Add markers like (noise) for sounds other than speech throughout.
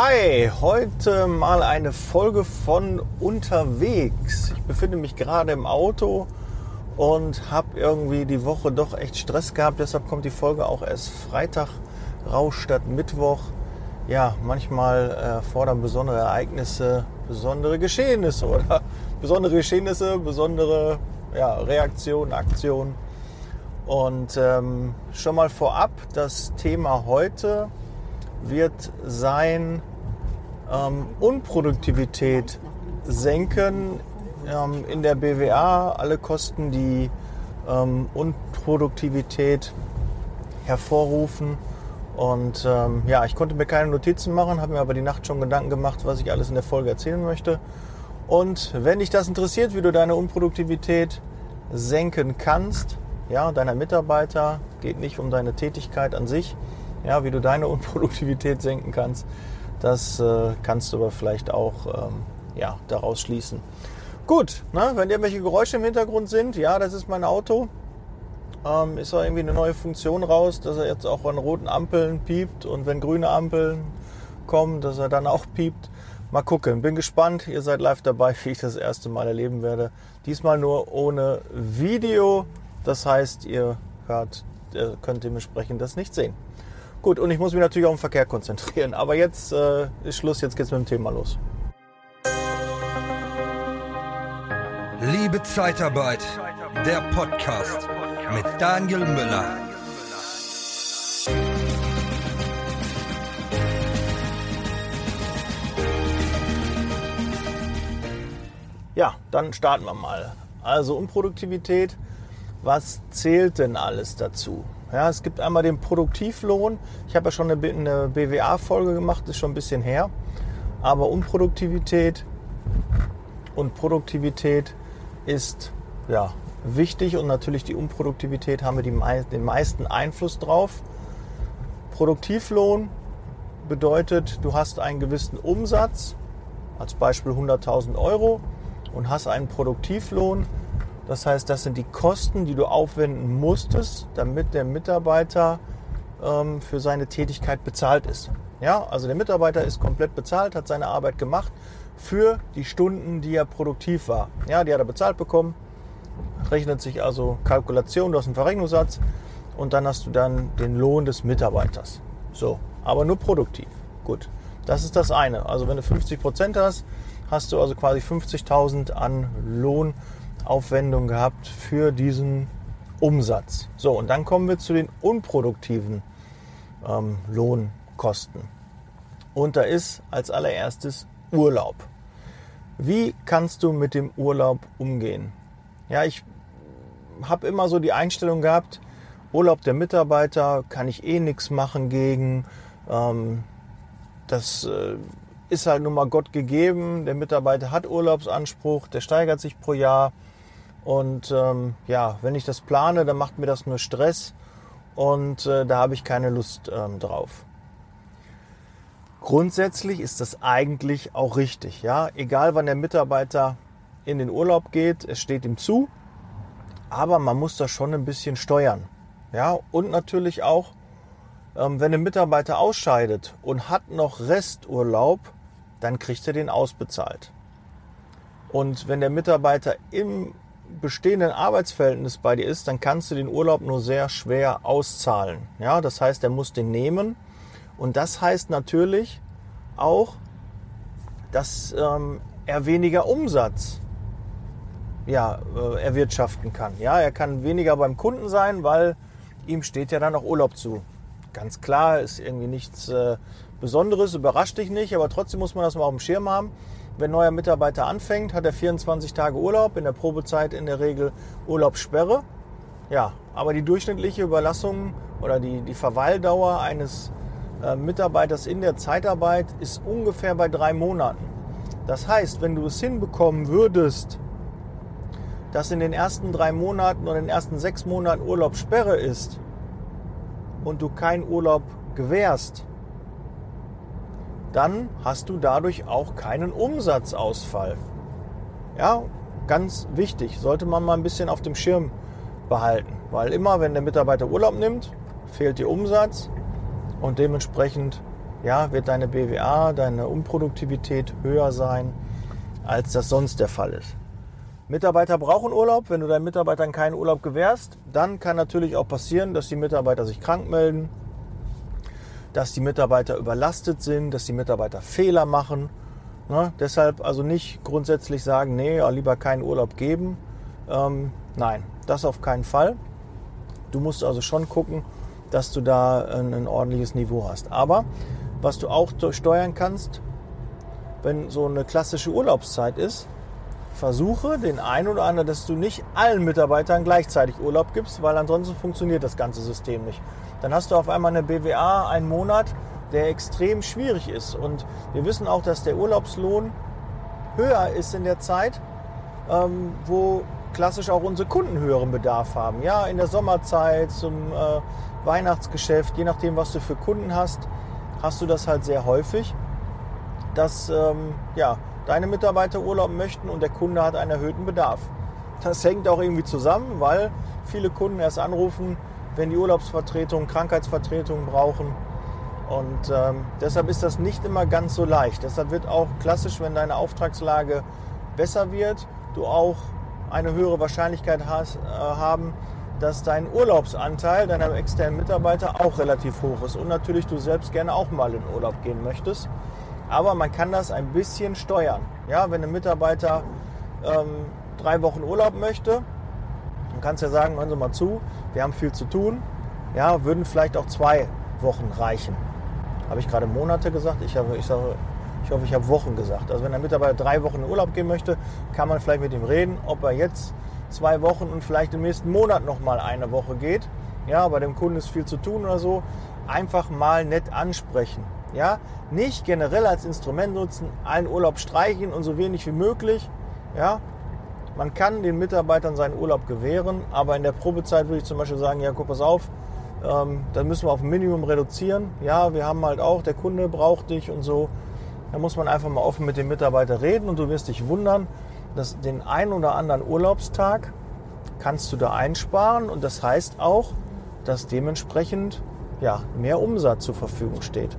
Hi, heute mal eine Folge von unterwegs. Ich befinde mich gerade im Auto und habe irgendwie die Woche doch echt Stress gehabt. Deshalb kommt die Folge auch erst Freitag raus statt Mittwoch. Ja, manchmal äh, fordern besondere Ereignisse, besondere Geschehnisse (laughs) oder besondere Geschehnisse, besondere ja, Reaktionen, Aktionen. Und ähm, schon mal vorab, das Thema heute wird sein ähm, Unproduktivität senken ähm, in der BWA, alle Kosten, die ähm, Unproduktivität hervorrufen. Und ähm, ja, ich konnte mir keine Notizen machen, habe mir aber die Nacht schon Gedanken gemacht, was ich alles in der Folge erzählen möchte. Und wenn dich das interessiert, wie du deine Unproduktivität senken kannst, ja, deiner Mitarbeiter, geht nicht um deine Tätigkeit an sich, ja, wie du deine Unproduktivität senken kannst. Das äh, kannst du aber vielleicht auch ähm, ja, daraus schließen. Gut, ne, wenn irgendwelche Geräusche im Hintergrund sind, ja, das ist mein Auto. Ähm, ist auch irgendwie eine neue Funktion raus, dass er jetzt auch an roten Ampeln piept und wenn grüne Ampeln kommen, dass er dann auch piept. Mal gucken, bin gespannt. Ihr seid live dabei, (laughs) wie ich das erste Mal erleben werde. Diesmal nur ohne Video. Das heißt, ihr hört, könnt dementsprechend das nicht sehen. Gut, und ich muss mich natürlich auf den Verkehr konzentrieren. Aber jetzt äh, ist Schluss, jetzt geht's mit dem Thema los. Liebe Zeitarbeit, der Podcast mit Daniel Müller. Ja, dann starten wir mal. Also Unproduktivität, was zählt denn alles dazu? Ja, es gibt einmal den Produktivlohn. Ich habe ja schon eine, eine BWA-Folge gemacht, ist schon ein bisschen her. Aber Unproduktivität und Produktivität ist ja, wichtig und natürlich die Unproduktivität haben wir die, den meisten Einfluss drauf. Produktivlohn bedeutet, du hast einen gewissen Umsatz, als Beispiel 100.000 Euro und hast einen Produktivlohn, das heißt, das sind die Kosten, die du aufwenden musstest, damit der Mitarbeiter ähm, für seine Tätigkeit bezahlt ist. Ja, also der Mitarbeiter ist komplett bezahlt, hat seine Arbeit gemacht für die Stunden, die er produktiv war. Ja, die hat er bezahlt bekommen. Rechnet sich also Kalkulation, du hast einen Verrechnungssatz und dann hast du dann den Lohn des Mitarbeiters. So, aber nur produktiv. Gut, das ist das eine. Also wenn du 50 Prozent hast, hast du also quasi 50.000 an Lohn Aufwendung gehabt für diesen Umsatz. So, und dann kommen wir zu den unproduktiven ähm, Lohnkosten. Und da ist als allererstes Urlaub. Wie kannst du mit dem Urlaub umgehen? Ja, ich habe immer so die Einstellung gehabt, Urlaub der Mitarbeiter kann ich eh nichts machen gegen. Ähm, das äh, ist halt nun mal Gott gegeben. Der Mitarbeiter hat Urlaubsanspruch, der steigert sich pro Jahr. Und ähm, ja, wenn ich das plane, dann macht mir das nur Stress und äh, da habe ich keine Lust ähm, drauf. Grundsätzlich ist das eigentlich auch richtig. Ja, egal wann der Mitarbeiter in den Urlaub geht, es steht ihm zu, aber man muss das schon ein bisschen steuern. Ja, und natürlich auch, ähm, wenn ein Mitarbeiter ausscheidet und hat noch Resturlaub, dann kriegt er den ausbezahlt. Und wenn der Mitarbeiter im bestehenden Arbeitsverhältnis bei dir ist, dann kannst du den Urlaub nur sehr schwer auszahlen. Ja, das heißt, er muss den nehmen. Und das heißt natürlich auch, dass ähm, er weniger Umsatz ja, äh, erwirtschaften kann. Ja, er kann weniger beim Kunden sein, weil ihm steht ja dann auch Urlaub zu. Ganz klar, ist irgendwie nichts äh, Besonderes, überrascht dich nicht, aber trotzdem muss man das mal auf dem Schirm haben. Wenn neuer Mitarbeiter anfängt, hat er 24 Tage Urlaub, in der Probezeit in der Regel Urlaubssperre. Ja, aber die durchschnittliche Überlassung oder die, die Verweildauer eines äh, Mitarbeiters in der Zeitarbeit ist ungefähr bei drei Monaten. Das heißt, wenn du es hinbekommen würdest, dass in den ersten drei Monaten oder in den ersten sechs Monaten Urlaubssperre ist und du keinen Urlaub gewährst, dann hast du dadurch auch keinen Umsatzausfall. Ja, ganz wichtig, sollte man mal ein bisschen auf dem Schirm behalten, weil immer, wenn der Mitarbeiter Urlaub nimmt, fehlt dir Umsatz und dementsprechend ja, wird deine BWA, deine Unproduktivität höher sein, als das sonst der Fall ist. Mitarbeiter brauchen Urlaub. Wenn du deinen Mitarbeitern keinen Urlaub gewährst, dann kann natürlich auch passieren, dass die Mitarbeiter sich krank melden, dass die Mitarbeiter überlastet sind, dass die Mitarbeiter Fehler machen. Ne? Deshalb also nicht grundsätzlich sagen, nee, lieber keinen Urlaub geben. Ähm, nein, das auf keinen Fall. Du musst also schon gucken, dass du da ein, ein ordentliches Niveau hast. Aber was du auch steuern kannst, wenn so eine klassische Urlaubszeit ist, versuche den einen oder anderen, dass du nicht allen Mitarbeitern gleichzeitig Urlaub gibst, weil ansonsten funktioniert das ganze System nicht. Dann hast du auf einmal eine BWA einen Monat, der extrem schwierig ist. Und wir wissen auch, dass der Urlaubslohn höher ist in der Zeit, ähm, wo klassisch auch unsere Kunden höheren Bedarf haben. Ja, in der Sommerzeit, zum äh, Weihnachtsgeschäft, je nachdem, was du für Kunden hast, hast du das halt sehr häufig, dass ähm, ja, deine Mitarbeiter Urlaub möchten und der Kunde hat einen erhöhten Bedarf. Das hängt auch irgendwie zusammen, weil viele Kunden erst anrufen, wenn die Urlaubsvertretung, Krankheitsvertretung brauchen. Und ähm, deshalb ist das nicht immer ganz so leicht. Deshalb wird auch klassisch, wenn deine Auftragslage besser wird, du auch eine höhere Wahrscheinlichkeit hast, äh, haben, dass dein Urlaubsanteil deiner externen Mitarbeiter auch relativ hoch ist. Und natürlich du selbst gerne auch mal in Urlaub gehen möchtest. Aber man kann das ein bisschen steuern. Ja, wenn ein Mitarbeiter ähm, drei Wochen Urlaub möchte, dann kannst du ja sagen, hören Sie mal zu, wir haben viel zu tun. Ja, würden vielleicht auch zwei Wochen reichen. Habe ich gerade Monate gesagt? Ich, habe, ich, sage, ich hoffe, ich habe Wochen gesagt. Also wenn ein Mitarbeiter drei Wochen in Urlaub gehen möchte, kann man vielleicht mit ihm reden, ob er jetzt zwei Wochen und vielleicht im nächsten Monat noch mal eine Woche geht. Ja, bei dem Kunden ist viel zu tun oder so. Einfach mal nett ansprechen. Ja, nicht generell als Instrument nutzen, allen Urlaub streichen und so wenig wie möglich. Ja, man kann den Mitarbeitern seinen Urlaub gewähren, aber in der Probezeit würde ich zum Beispiel sagen, ja, guck pass auf, ähm, dann müssen wir auf ein Minimum reduzieren. Ja, wir haben halt auch, der Kunde braucht dich und so. Da muss man einfach mal offen mit dem Mitarbeiter reden und du wirst dich wundern, dass den einen oder anderen Urlaubstag kannst du da einsparen und das heißt auch, dass dementsprechend ja, mehr Umsatz zur Verfügung steht.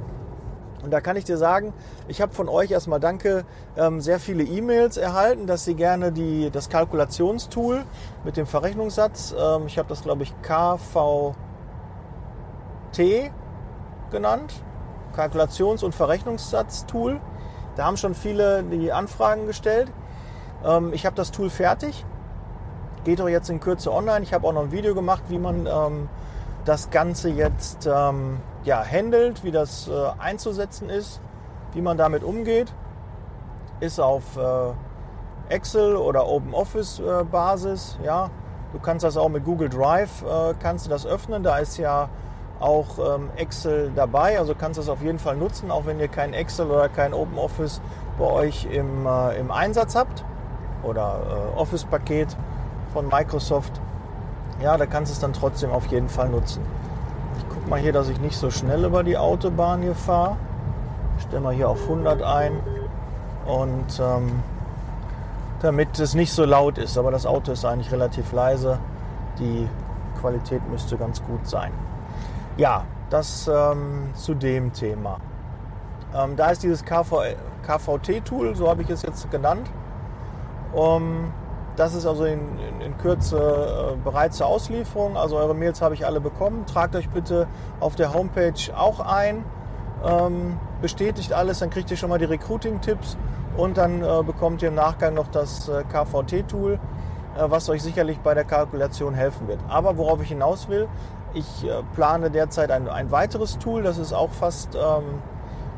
Und da kann ich dir sagen, ich habe von euch erstmal danke ähm, sehr viele E-Mails erhalten, dass Sie gerne die, das Kalkulationstool mit dem Verrechnungssatz, ähm, ich habe das glaube ich KVT genannt, Kalkulations- und Verrechnungssatz-Tool. Da haben schon viele die Anfragen gestellt. Ähm, ich habe das Tool fertig, geht auch jetzt in Kürze online. Ich habe auch noch ein Video gemacht, wie man das Ganze jetzt ja, handelt, wie das äh, einzusetzen ist, wie man damit umgeht. Ist auf äh, Excel oder OpenOffice äh, Basis. Ja. Du kannst das auch mit Google Drive äh, kannst du das öffnen. Da ist ja auch ähm, Excel dabei. Also kannst du das auf jeden Fall nutzen, auch wenn ihr kein Excel oder kein OpenOffice bei euch im, äh, im Einsatz habt oder äh, Office-Paket von Microsoft. Ja, da kannst du es dann trotzdem auf jeden Fall nutzen mal hier, dass ich nicht so schnell über die Autobahn hier fahre. Stelle mal hier auf 100 ein und ähm, damit es nicht so laut ist. Aber das Auto ist eigentlich relativ leise. Die Qualität müsste ganz gut sein. Ja, das ähm, zu dem Thema. Ähm, da ist dieses KV, KVT-Tool, so habe ich es jetzt genannt. Um, das ist also in, in, in Kürze äh, bereit zur Auslieferung. Also eure Mails habe ich alle bekommen. Tragt euch bitte auf der Homepage auch ein. Ähm, bestätigt alles, dann kriegt ihr schon mal die Recruiting-Tipps und dann äh, bekommt ihr im Nachgang noch das äh, KVT-Tool, äh, was euch sicherlich bei der Kalkulation helfen wird. Aber worauf ich hinaus will, ich äh, plane derzeit ein, ein, weiteres Tool, das ist auch fast ähm,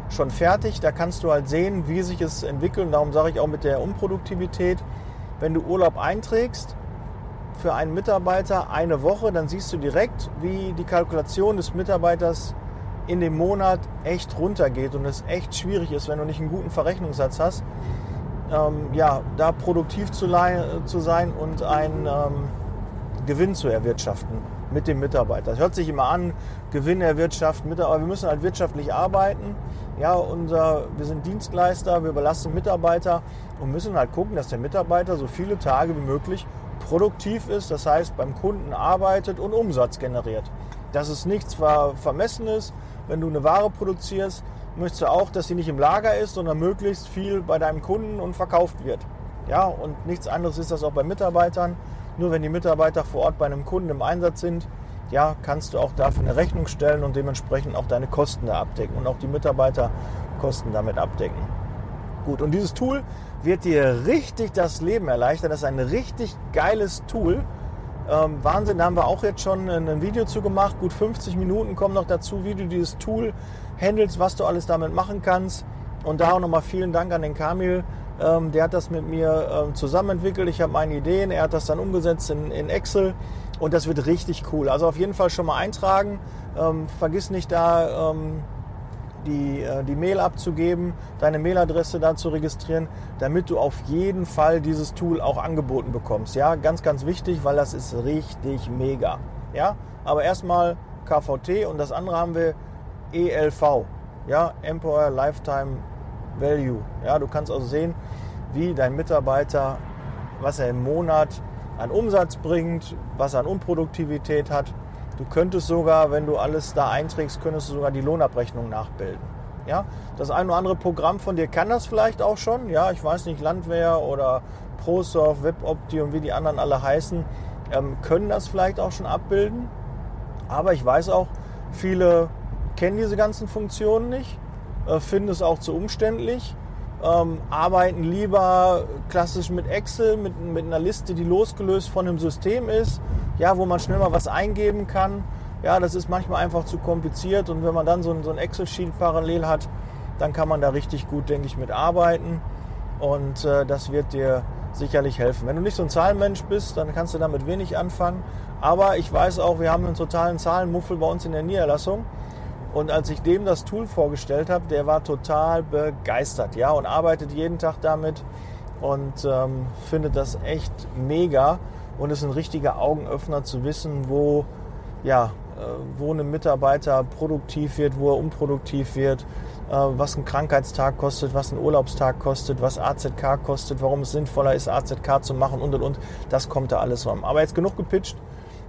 schon fertig. Da kannst du halt sehen, wie sich es entwickelt. Und darum sage ich auch mit der Unproduktivität, wenn du Urlaub einträgst für einen Mitarbeiter eine Woche, dann siehst du direkt, wie die Kalkulation des Mitarbeiters in dem Monat echt runtergeht und es echt schwierig ist, wenn du nicht einen guten Verrechnungssatz hast, ähm, ja, da produktiv zu, zu sein und einen ähm, Gewinn zu erwirtschaften mit dem Mitarbeiter. Das hört sich immer an, Gewinn erwirtschaften, aber wir müssen halt wirtschaftlich arbeiten. Ja, unser, wir sind Dienstleister, wir überlassen Mitarbeiter und müssen halt gucken, dass der Mitarbeiter so viele Tage wie möglich produktiv ist, das heißt beim Kunden arbeitet und Umsatz generiert. Das ist nichts Vermessenes, wenn du eine Ware produzierst, möchtest du auch, dass sie nicht im Lager ist, sondern möglichst viel bei deinem Kunden und verkauft wird. Ja, und nichts anderes ist das auch bei Mitarbeitern. Nur wenn die Mitarbeiter vor Ort bei einem Kunden im Einsatz sind, ja, kannst du auch dafür eine Rechnung stellen und dementsprechend auch deine Kosten da abdecken und auch die Mitarbeiterkosten damit abdecken. Gut, und dieses Tool wird dir richtig das Leben erleichtern. Das ist ein richtig geiles Tool. Ähm, Wahnsinn, da haben wir auch jetzt schon ein Video zu gemacht. Gut 50 Minuten kommen noch dazu, wie du dieses Tool handelst, was du alles damit machen kannst. Und da auch nochmal vielen Dank an den Kamil. Ähm, der hat das mit mir ähm, zusammen entwickelt. Ich habe meine Ideen. Er hat das dann umgesetzt in, in Excel. Und das wird richtig cool. Also auf jeden Fall schon mal eintragen. Ähm, vergiss nicht da ähm, die, äh, die Mail abzugeben, deine Mailadresse da zu registrieren, damit du auf jeden Fall dieses Tool auch angeboten bekommst. Ja, ganz, ganz wichtig, weil das ist richtig mega. Ja, aber erstmal KVT und das andere haben wir ELV. Ja, Employer Lifetime Value. Ja, du kannst also sehen, wie dein Mitarbeiter, was er im Monat an Umsatz bringt, was an Unproduktivität hat. Du könntest sogar, wenn du alles da einträgst, könntest du sogar die Lohnabrechnung nachbilden. Ja, das ein oder andere Programm von dir kann das vielleicht auch schon. Ja, ich weiß nicht, Landwehr oder ProSoft, WebOpti und wie die anderen alle heißen, ähm, können das vielleicht auch schon abbilden. Aber ich weiß auch, viele kennen diese ganzen Funktionen nicht, äh, finden es auch zu umständlich ähm, arbeiten lieber klassisch mit Excel, mit, mit einer Liste, die losgelöst von einem System ist, ja, wo man schnell mal was eingeben kann. Ja, das ist manchmal einfach zu kompliziert und wenn man dann so ein, so ein Excel-Sheet parallel hat, dann kann man da richtig gut, denke ich, mit arbeiten und äh, das wird dir sicherlich helfen. Wenn du nicht so ein Zahlenmensch bist, dann kannst du damit wenig anfangen. Aber ich weiß auch, wir haben einen totalen Zahlenmuffel bei uns in der Niederlassung. Und als ich dem das Tool vorgestellt habe, der war total begeistert, ja, und arbeitet jeden Tag damit und ähm, findet das echt mega und ist ein richtiger Augenöffner zu wissen, wo, ja, äh, wo ein Mitarbeiter produktiv wird, wo er unproduktiv wird, äh, was ein Krankheitstag kostet, was ein Urlaubstag kostet, was AZK kostet, warum es sinnvoller ist, AZK zu machen und und und. Das kommt da alles rum. Aber jetzt genug gepitcht.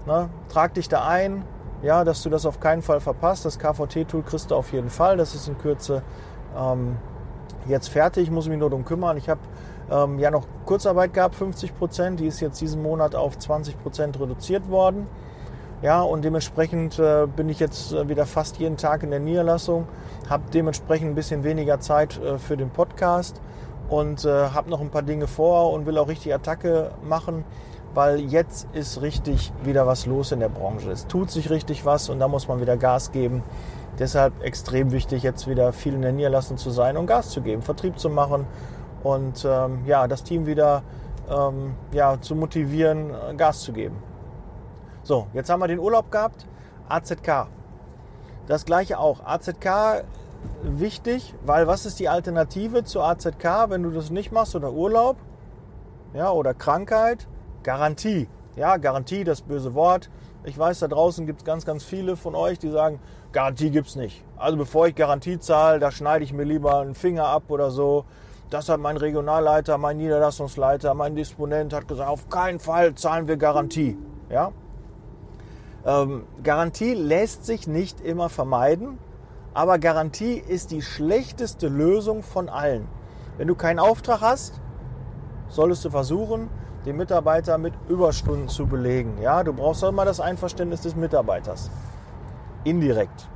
Ne? Trag dich da ein, ja, dass du das auf keinen Fall verpasst. Das KVT-Tool kriegst du auf jeden Fall. Das ist in Kürze ähm, jetzt fertig. Ich muss mich nur darum kümmern. Ich habe ähm, ja noch Kurzarbeit gehabt, 50 Prozent. Die ist jetzt diesen Monat auf 20 Prozent reduziert worden. Ja, und dementsprechend äh, bin ich jetzt äh, wieder fast jeden Tag in der Niederlassung, habe dementsprechend ein bisschen weniger Zeit äh, für den Podcast und äh, habe noch ein paar Dinge vor und will auch richtig Attacke machen weil jetzt ist richtig wieder was los in der Branche. Es tut sich richtig was und da muss man wieder Gas geben. Deshalb extrem wichtig, jetzt wieder viel in der Niederlassung zu sein und Gas zu geben, Vertrieb zu machen und ähm, ja, das Team wieder ähm, ja, zu motivieren, Gas zu geben. So, jetzt haben wir den Urlaub gehabt. AZK. Das gleiche auch. AZK wichtig, weil was ist die Alternative zu AZK, wenn du das nicht machst oder Urlaub? Ja, oder Krankheit? Garantie. Ja, Garantie, das böse Wort. Ich weiß, da draußen gibt es ganz, ganz viele von euch, die sagen, Garantie gibt es nicht. Also bevor ich Garantie zahle, da schneide ich mir lieber einen Finger ab oder so. Das hat mein Regionalleiter, mein Niederlassungsleiter, mein Disponent hat gesagt, auf keinen Fall zahlen wir Garantie. Ja? Ähm, Garantie lässt sich nicht immer vermeiden, aber Garantie ist die schlechteste Lösung von allen. Wenn du keinen Auftrag hast, solltest du versuchen, den Mitarbeiter mit Überstunden zu belegen. Ja, du brauchst immer das Einverständnis des Mitarbeiters. Indirekt.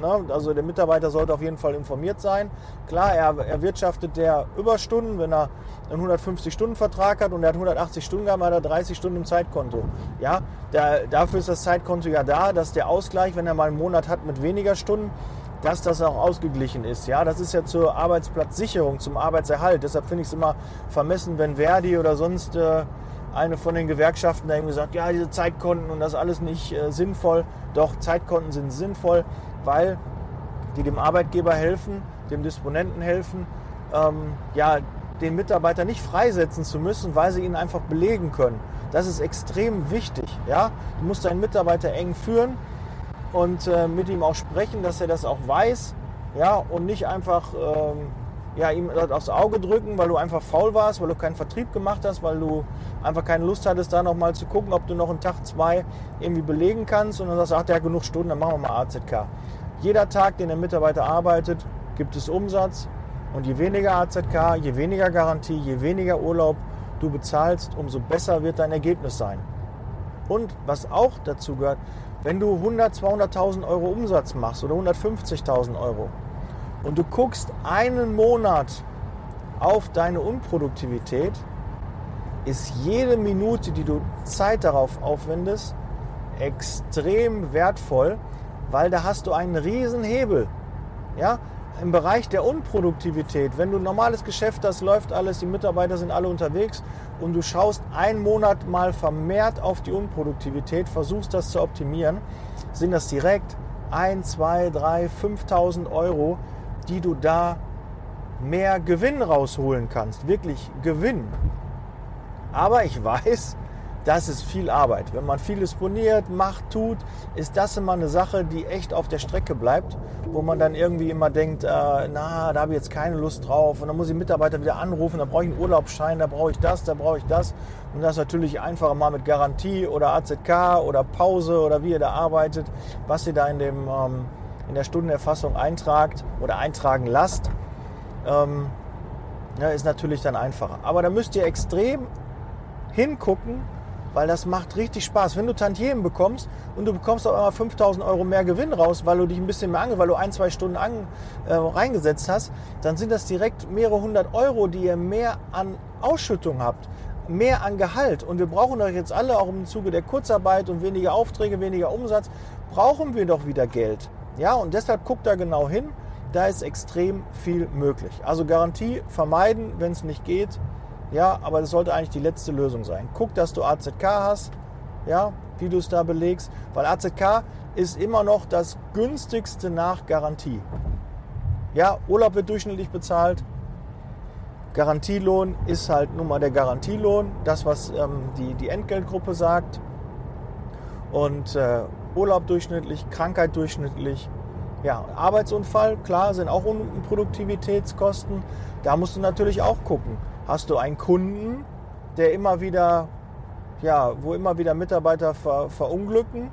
Na, also der Mitarbeiter sollte auf jeden Fall informiert sein. Klar, er erwirtschaftet der Überstunden, wenn er einen 150-Stunden-Vertrag hat und er hat 180 Stunden gehabt, hat er 30 Stunden im Zeitkonto. Ja, der, dafür ist das Zeitkonto ja da, dass der Ausgleich, wenn er mal einen Monat hat mit weniger Stunden, dass das auch ausgeglichen ist. Ja, das ist ja zur Arbeitsplatzsicherung, zum Arbeitserhalt. Deshalb finde ich es immer vermessen, wenn Verdi oder sonst äh, eine von den Gewerkschaften da eben gesagt, ja, diese Zeitkonten und das alles nicht äh, sinnvoll. Doch, Zeitkonten sind sinnvoll, weil die dem Arbeitgeber helfen, dem Disponenten helfen, ähm, ja, den Mitarbeiter nicht freisetzen zu müssen, weil sie ihn einfach belegen können. Das ist extrem wichtig. Ja? Du musst deinen Mitarbeiter eng führen und äh, mit ihm auch sprechen, dass er das auch weiß, ja, und nicht einfach ähm, ja, ihm das aufs Auge drücken, weil du einfach faul warst, weil du keinen Vertrieb gemacht hast, weil du einfach keine Lust hattest, da nochmal zu gucken, ob du noch einen Tag, zwei irgendwie belegen kannst und dann sagst du, ach, der hat genug Stunden, dann machen wir mal AZK. Jeder Tag, den der Mitarbeiter arbeitet, gibt es Umsatz. Und je weniger AZK, je weniger Garantie, je weniger Urlaub du bezahlst, umso besser wird dein Ergebnis sein. Und was auch dazu gehört, wenn du 100, 200.000 Euro Umsatz machst oder 150.000 Euro und du guckst einen Monat auf deine Unproduktivität, ist jede Minute, die du Zeit darauf aufwendest, extrem wertvoll, weil da hast du einen riesen Hebel. Ja, im Bereich der Unproduktivität, wenn du ein normales Geschäft hast, läuft alles, die Mitarbeiter sind alle unterwegs und du schaust einen Monat mal vermehrt auf die Unproduktivität, versuchst das zu optimieren, sind das direkt 1, 2, 3, 5.000 Euro, die du da mehr Gewinn rausholen kannst. Wirklich Gewinn. Aber ich (laughs) weiß, das ist viel Arbeit. Wenn man viel disponiert, macht, tut, ist das immer eine Sache, die echt auf der Strecke bleibt, wo man dann irgendwie immer denkt, äh, na, da habe ich jetzt keine Lust drauf und dann muss ich Mitarbeiter wieder anrufen, da brauche ich einen Urlaubsschein, da brauche ich das, da brauche ich das. Und das ist natürlich einfacher mal mit Garantie oder AZK oder Pause oder wie ihr da arbeitet, was ihr da in, dem, ähm, in der Stundenerfassung eintragt oder eintragen lasst. Ähm, ja, ist natürlich dann einfacher. Aber da müsst ihr extrem hingucken, weil das macht richtig Spaß. Wenn du Tantiemen bekommst und du bekommst auf einmal 5000 Euro mehr Gewinn raus, weil du dich ein bisschen mehr ange, weil du ein, zwei Stunden an, äh, reingesetzt hast, dann sind das direkt mehrere hundert Euro, die ihr mehr an Ausschüttung habt, mehr an Gehalt. Und wir brauchen euch jetzt alle, auch im Zuge der Kurzarbeit und weniger Aufträge, weniger Umsatz, brauchen wir doch wieder Geld. Ja, und deshalb guckt da genau hin. Da ist extrem viel möglich. Also Garantie vermeiden, wenn es nicht geht. Ja, aber das sollte eigentlich die letzte Lösung sein. Guck, dass du AZK hast, ja, wie du es da belegst, weil AZK ist immer noch das günstigste nach Garantie. Ja, Urlaub wird durchschnittlich bezahlt. Garantielohn ist halt nun mal der Garantielohn, das, was ähm, die, die Entgeltgruppe sagt. Und äh, Urlaub durchschnittlich, Krankheit durchschnittlich. Ja, Arbeitsunfall, klar, sind auch Produktivitätskosten. Da musst du natürlich auch gucken Hast du einen Kunden, der immer wieder, ja, wo immer wieder Mitarbeiter ver, verunglücken,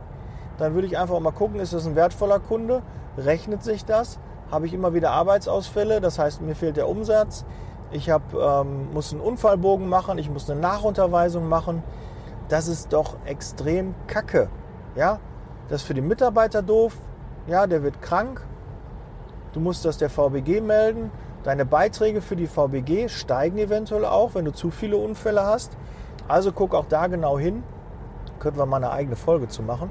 dann würde ich einfach mal gucken, ist das ein wertvoller Kunde? Rechnet sich das? Habe ich immer wieder Arbeitsausfälle? Das heißt, mir fehlt der Umsatz. Ich hab, ähm, muss einen Unfallbogen machen, ich muss eine Nachunterweisung machen. Das ist doch extrem kacke. Ja? Das ist für die Mitarbeiter doof. Ja, der wird krank. Du musst das der VBG melden. Deine Beiträge für die VBG steigen eventuell auch, wenn du zu viele Unfälle hast. Also guck auch da genau hin. Könnten wir mal eine eigene Folge zu machen.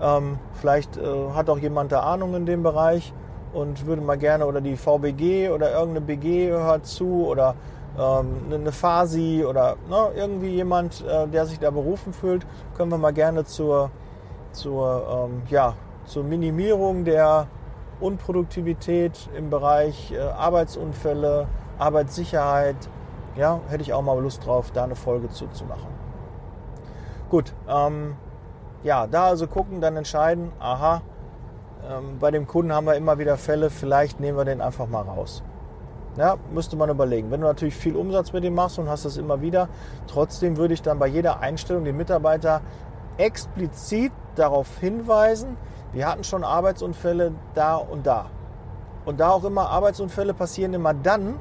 Ähm, vielleicht äh, hat auch jemand da Ahnung in dem Bereich und würde mal gerne oder die VBG oder irgendeine BG hört zu oder ähm, eine FASI oder ne, irgendwie jemand, äh, der sich da berufen fühlt, können wir mal gerne zur, zur, ähm, ja, zur Minimierung der Unproduktivität im Bereich äh, Arbeitsunfälle, Arbeitssicherheit. Ja, hätte ich auch mal Lust drauf, da eine Folge zu, machen. Gut, ähm, ja, da also gucken, dann entscheiden, aha, ähm, bei dem Kunden haben wir immer wieder Fälle, vielleicht nehmen wir den einfach mal raus. Ja, müsste man überlegen. Wenn du natürlich viel Umsatz mit dem machst und hast das immer wieder, trotzdem würde ich dann bei jeder Einstellung den Mitarbeiter explizit darauf hinweisen, wir hatten schon Arbeitsunfälle da und da. Und da auch immer Arbeitsunfälle passieren immer dann,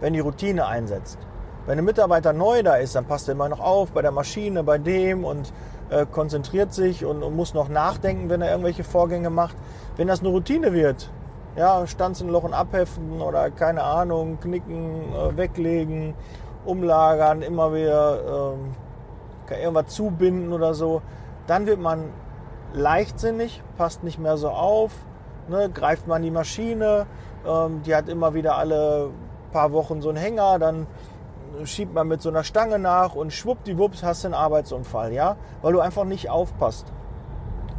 wenn die Routine einsetzt. Wenn ein Mitarbeiter neu da ist, dann passt er immer noch auf bei der Maschine, bei dem und äh, konzentriert sich und, und, muss noch nachdenken, wenn er irgendwelche Vorgänge macht. Wenn das eine Routine wird, ja, Stanzenlochen abheften oder keine Ahnung, knicken, äh, weglegen, umlagern, immer wieder äh, irgendwas zubinden oder so, dann wird man leichtsinnig, passt nicht mehr so auf, ne, greift man die Maschine, ähm, die hat immer wieder alle paar Wochen so einen Hänger, dann schiebt man mit so einer Stange nach und schwuppdiwupps hast du einen Arbeitsunfall, ja, weil du einfach nicht aufpasst.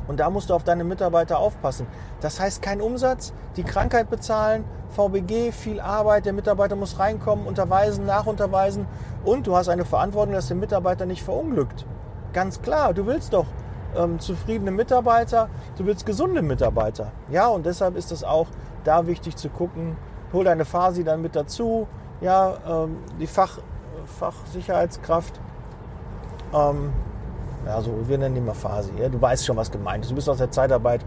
Und da musst du auf deine Mitarbeiter aufpassen. Das heißt kein Umsatz, die Krankheit bezahlen, VBG, viel Arbeit, der Mitarbeiter muss reinkommen, unterweisen, nachunterweisen und du hast eine Verantwortung, dass der Mitarbeiter nicht verunglückt. Ganz klar, du willst doch ähm, zufriedene Mitarbeiter, du willst gesunde Mitarbeiter. Ja, und deshalb ist es auch da wichtig zu gucken, hol deine Fasi dann mit dazu, ja, ähm, die Fach, Fachsicherheitskraft, ähm, ja, so, wir nennen die mal Fasi, ja? du weißt schon, was gemeint ist, du bist aus der Zeitarbeit,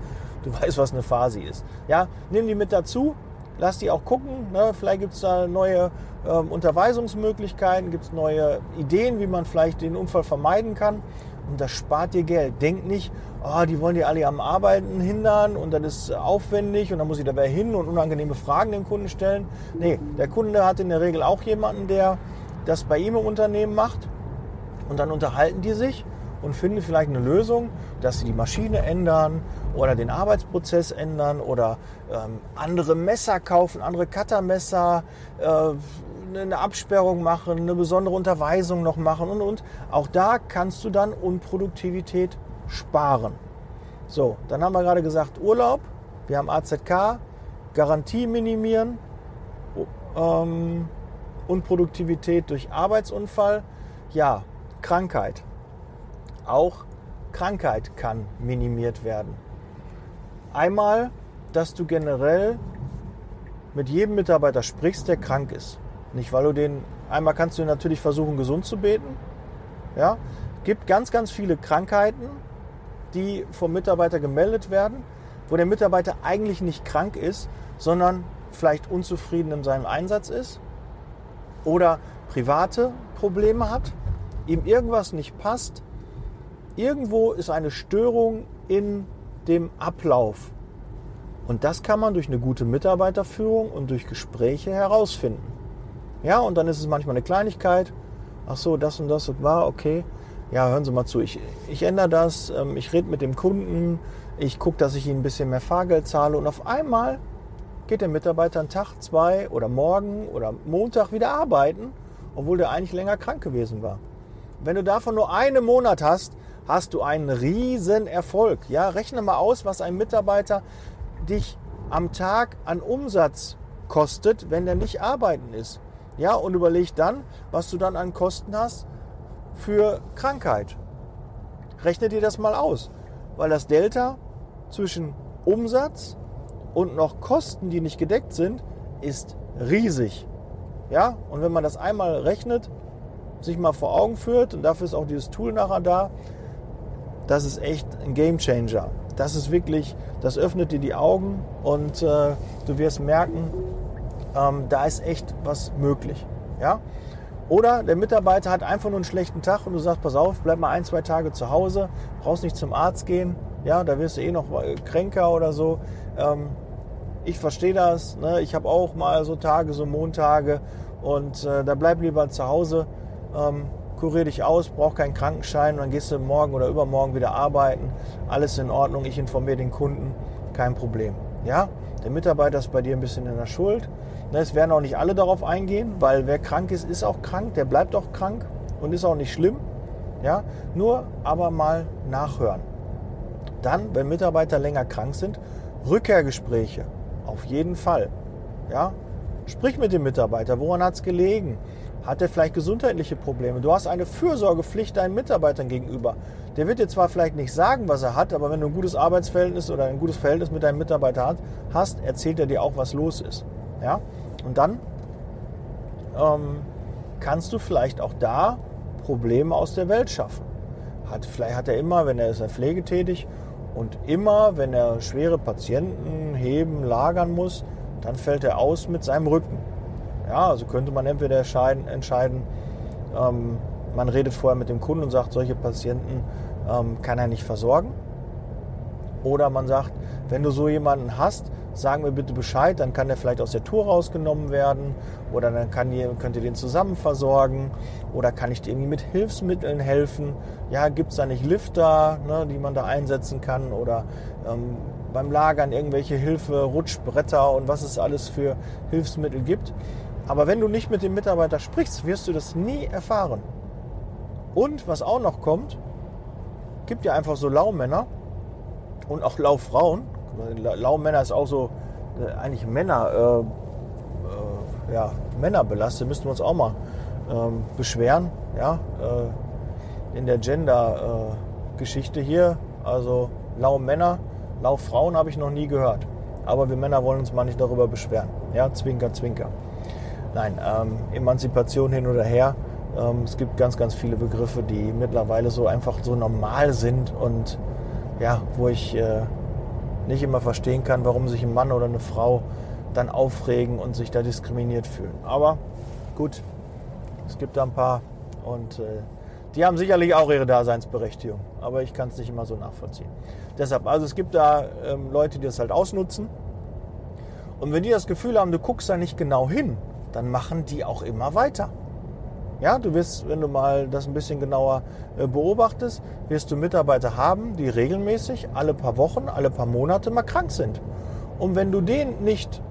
du (laughs) weißt, was eine Phasi ist. Ja, nimm die mit dazu, lass die auch gucken. Ne? Vielleicht gibt es da neue ähm, Unterweisungsmöglichkeiten, gibt es neue Ideen, wie man vielleicht den Unfall vermeiden kann. Und das spart dir Geld. Denk nicht, oh, die wollen dir alle am Arbeiten hindern und das ist aufwendig und dann muss ich dabei hin und unangenehme Fragen dem Kunden stellen. Nee, der Kunde hat in der Regel auch jemanden, der das bei ihm im Unternehmen macht. Und dann unterhalten die sich und finden vielleicht eine Lösung, dass sie die Maschine ändern oder den Arbeitsprozess ändern oder ähm, andere Messer kaufen, andere Cuttermesser, äh, eine Absperrung machen, eine besondere Unterweisung noch machen und und. Auch da kannst du dann Unproduktivität sparen. So, dann haben wir gerade gesagt Urlaub, wir haben AZK, Garantie minimieren, ähm, Unproduktivität durch Arbeitsunfall, ja, Krankheit. Auch Krankheit kann minimiert werden. Einmal, dass du generell mit jedem Mitarbeiter sprichst, der krank ist. Nicht, weil du den, einmal kannst du natürlich versuchen, gesund zu beten. Ja, gibt ganz, ganz viele Krankheiten, die vom Mitarbeiter gemeldet werden, wo der Mitarbeiter eigentlich nicht krank ist, sondern vielleicht unzufrieden in seinem Einsatz ist oder private Probleme hat, ihm irgendwas nicht passt Irgendwo ist eine Störung in dem Ablauf. Und das kann man durch eine gute Mitarbeiterführung und durch Gespräche herausfinden. Ja, und dann ist es manchmal eine Kleinigkeit. Ach so, das und das war okay. Ja, hören Sie mal zu, ich, ich ändere das, ähm, ich rede mit dem Kunden, ich gucke, dass ich Ihnen ein bisschen mehr Fahrgeld zahle und auf einmal geht der Mitarbeiter einen Tag, zwei oder morgen oder Montag wieder arbeiten, obwohl der eigentlich länger krank gewesen war. Wenn du davon nur einen Monat hast, hast du einen riesen Erfolg. Ja, rechne mal aus, was ein Mitarbeiter dich am Tag an Umsatz kostet, wenn der nicht arbeiten ist. Ja, und überleg dann, was du dann an Kosten hast für Krankheit. Rechne dir das mal aus, weil das Delta zwischen Umsatz und noch Kosten, die nicht gedeckt sind, ist riesig. Ja, und wenn man das einmal rechnet, sich mal vor Augen führt, und dafür ist auch dieses Tool nachher da, das ist echt ein Game Changer. Das ist wirklich, das öffnet dir die Augen und äh, du wirst merken, ähm, da ist echt was möglich. Ja? Oder der Mitarbeiter hat einfach nur einen schlechten Tag und du sagst, pass auf, bleib mal ein, zwei Tage zu Hause, brauchst nicht zum Arzt gehen, ja, da wirst du eh noch kränker oder so. Ähm, ich verstehe das, ne? ich habe auch mal so Tage, so Montage und äh, da bleib lieber zu Hause. Ähm, kurier dich aus, brauch keinen Krankenschein dann gehst du morgen oder übermorgen wieder arbeiten. Alles in Ordnung, ich informiere den Kunden, kein Problem. Ja, der Mitarbeiter ist bei dir ein bisschen in der Schuld. Ne, es werden auch nicht alle darauf eingehen, weil wer krank ist, ist auch krank, der bleibt auch krank und ist auch nicht schlimm. Ja, nur aber mal nachhören. Dann, wenn Mitarbeiter länger krank sind, Rückkehrgespräche. Auf jeden Fall. Ja, sprich mit dem Mitarbeiter. Woran hat es gelegen? Hat er vielleicht gesundheitliche Probleme? Du hast eine Fürsorgepflicht deinen Mitarbeitern gegenüber. Der wird dir zwar vielleicht nicht sagen, was er hat, aber wenn du ein gutes Arbeitsverhältnis oder ein gutes Verhältnis mit deinem Mitarbeiter hast, erzählt er dir auch, was los ist. Ja? Und dann ähm, kannst du vielleicht auch da Probleme aus der Welt schaffen. Hat, vielleicht hat er immer, wenn er ist er pflegetätig und immer, wenn er schwere Patienten heben, lagern muss, dann fällt er aus mit seinem Rücken. Ja, also könnte man entweder entscheiden, ähm, man redet vorher mit dem Kunden und sagt, solche Patienten ähm, kann er nicht versorgen. Oder man sagt, wenn du so jemanden hast, sagen mir bitte Bescheid, dann kann der vielleicht aus der Tour rausgenommen werden oder dann kann ihr, könnt ihr den zusammen versorgen oder kann ich dir irgendwie mit Hilfsmitteln helfen. Ja, gibt es da nicht Lifter, ne, die man da einsetzen kann oder ähm, beim Lagern irgendwelche Hilfe, Rutschbretter und was es alles für Hilfsmittel gibt. Aber wenn du nicht mit dem Mitarbeiter sprichst, wirst du das nie erfahren. Und was auch noch kommt, gibt ja einfach so Laumänner und auch Laufrauen. Laumänner ist auch so äh, eigentlich Männer, äh, äh, ja, Männer belastet, müssten wir uns auch mal ähm, beschweren, ja, äh, in der Gender-Geschichte hier. Also Laumänner, Lauffrauen habe ich noch nie gehört. Aber wir Männer wollen uns mal nicht darüber beschweren. Ja, Zwinker, Zwinker. Nein, ähm, Emanzipation hin oder her. Ähm, es gibt ganz, ganz viele Begriffe, die mittlerweile so einfach so normal sind und ja, wo ich äh, nicht immer verstehen kann, warum sich ein Mann oder eine Frau dann aufregen und sich da diskriminiert fühlen. Aber gut, es gibt da ein paar und äh, die haben sicherlich auch ihre Daseinsberechtigung, aber ich kann es nicht immer so nachvollziehen. Deshalb, also es gibt da ähm, Leute, die das halt ausnutzen. Und wenn die das Gefühl haben, du guckst da nicht genau hin, dann machen die auch immer weiter. Ja, du wirst, wenn du mal das ein bisschen genauer äh, beobachtest, wirst du Mitarbeiter haben, die regelmäßig alle paar Wochen, alle paar Monate mal krank sind. Und wenn du den nicht,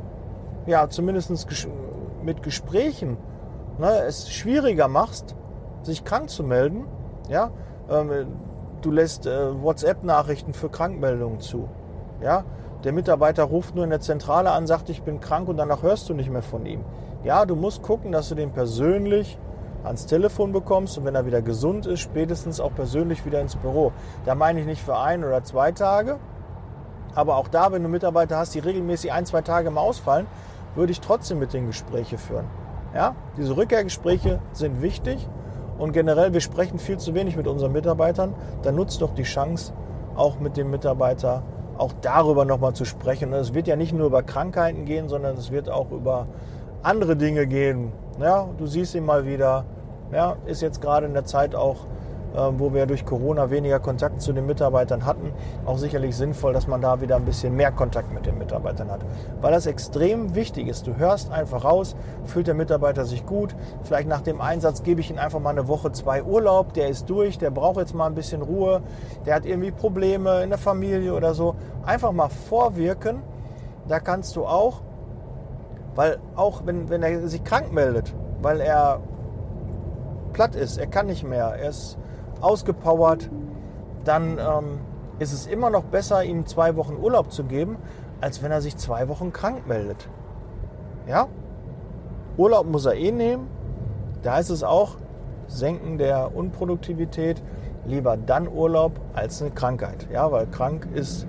ja, zumindest mit Gesprächen ne, es schwieriger machst, sich krank zu melden, ja, ähm, du lässt äh, WhatsApp-Nachrichten für Krankmeldungen zu, ja, der Mitarbeiter ruft nur in der Zentrale an, sagt, ich bin krank und danach hörst du nicht mehr von ihm. Ja, du musst gucken, dass du den persönlich ans Telefon bekommst und wenn er wieder gesund ist, spätestens auch persönlich wieder ins Büro. Da meine ich nicht für ein oder zwei Tage, aber auch da, wenn du Mitarbeiter hast, die regelmäßig ein, zwei Tage mal ausfallen, würde ich trotzdem mit den Gespräche führen. Ja, diese Rückkehrgespräche sind wichtig und generell, wir sprechen viel zu wenig mit unseren Mitarbeitern. Dann nutzt doch die Chance, auch mit dem Mitarbeiter auch darüber nochmal zu sprechen. Es wird ja nicht nur über Krankheiten gehen, sondern es wird auch über andere Dinge gehen. Ja, du siehst ihn mal wieder. Ja, ist jetzt gerade in der Zeit auch ähm, wo wir durch Corona weniger Kontakt zu den Mitarbeitern hatten, auch sicherlich sinnvoll, dass man da wieder ein bisschen mehr Kontakt mit den Mitarbeitern hat. Weil das extrem wichtig ist. Du hörst einfach raus, fühlt der Mitarbeiter sich gut. Vielleicht nach dem Einsatz gebe ich ihm einfach mal eine Woche, zwei Urlaub. Der ist durch, der braucht jetzt mal ein bisschen Ruhe. Der hat irgendwie Probleme in der Familie oder so. Einfach mal vorwirken. Da kannst du auch, weil auch wenn, wenn er sich krank meldet, weil er platt ist, er kann nicht mehr, er ist ausgepowert, dann ähm, ist es immer noch besser, ihm zwei Wochen Urlaub zu geben, als wenn er sich zwei Wochen krank meldet. Ja? Urlaub muss er eh nehmen. Da ist es auch, Senken der Unproduktivität, lieber dann Urlaub als eine Krankheit. Ja, weil krank ist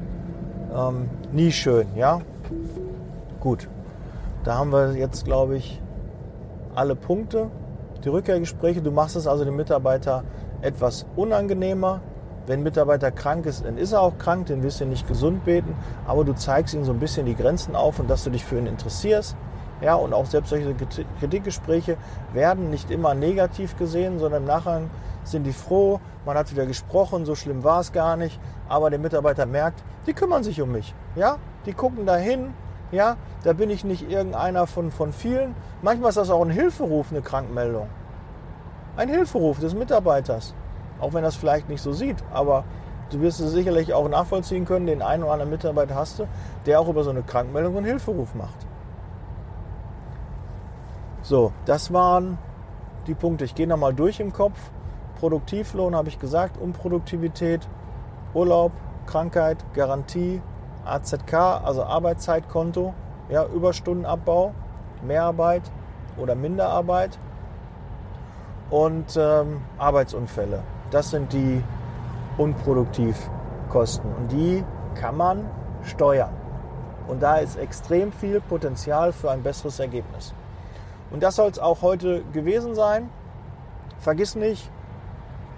ähm, nie schön. Ja, gut. Da haben wir jetzt, glaube ich, alle Punkte. Die Rückkehrgespräche, du machst es also dem Mitarbeiter etwas unangenehmer. Wenn ein Mitarbeiter krank ist, dann ist er auch krank, den wirst du nicht gesund beten, aber du zeigst ihm so ein bisschen die Grenzen auf und dass du dich für ihn interessierst. Ja, und auch selbst solche Kritikgespräche werden nicht immer negativ gesehen, sondern im Nachgang sind die froh, man hat wieder gesprochen, so schlimm war es gar nicht, aber der Mitarbeiter merkt, die kümmern sich um mich. Ja, die gucken dahin, ja, da bin ich nicht irgendeiner von, von vielen. Manchmal ist das auch ein Hilferuf, eine Krankmeldung ein Hilferuf des Mitarbeiters. Auch wenn es vielleicht nicht so sieht, aber du wirst es sicherlich auch nachvollziehen können, den einen oder anderen Mitarbeiter hast du, der auch über so eine Krankmeldung einen Hilferuf macht. So, das waren die Punkte. Ich gehe nochmal durch im Kopf. Produktivlohn habe ich gesagt, Unproduktivität, Urlaub, Krankheit, Garantie, AZK, also Arbeitszeitkonto, ja, Überstundenabbau, Mehrarbeit oder Minderarbeit, und ähm, Arbeitsunfälle. Das sind die Unproduktivkosten und die kann man steuern. Und da ist extrem viel Potenzial für ein besseres Ergebnis. Und das soll es auch heute gewesen sein. Vergiss nicht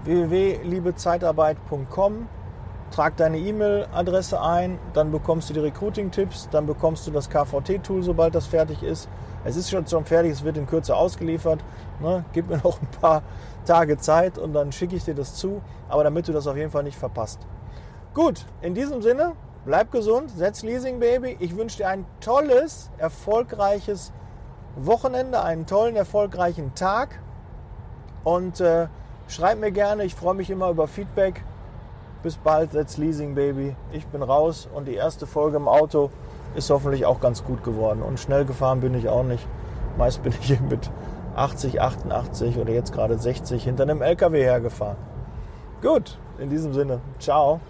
www.liebezeitarbeit.com. Trag deine E-Mail-Adresse ein, dann bekommst du die Recruiting-Tipps, dann bekommst du das KVT-Tool, sobald das fertig ist. Es ist schon, fertig, es wird in Kürze ausgeliefert. Ne? Gib mir (laughs) noch ein paar Tage Zeit und dann schicke ich dir das zu. Aber damit du das auf jeden Fall nicht verpasst. Gut, in diesem Sinne, bleib gesund, setz Leasing Baby. Ich wünsche dir ein tolles, erfolgreiches Wochenende, einen tollen, erfolgreichen Tag. Und äh, schreib mir gerne, ich freue mich immer über Feedback. Bis bald, setz Leasing Baby. Ich bin raus und die erste Folge im Auto ist hoffentlich auch ganz gut geworden. Und schnell gefahren bin ich auch nicht. Meist bin ich mit 80, 88 oder jetzt gerade 60 hinter einem LKW hergefahren. Gut, in diesem Sinne, ciao.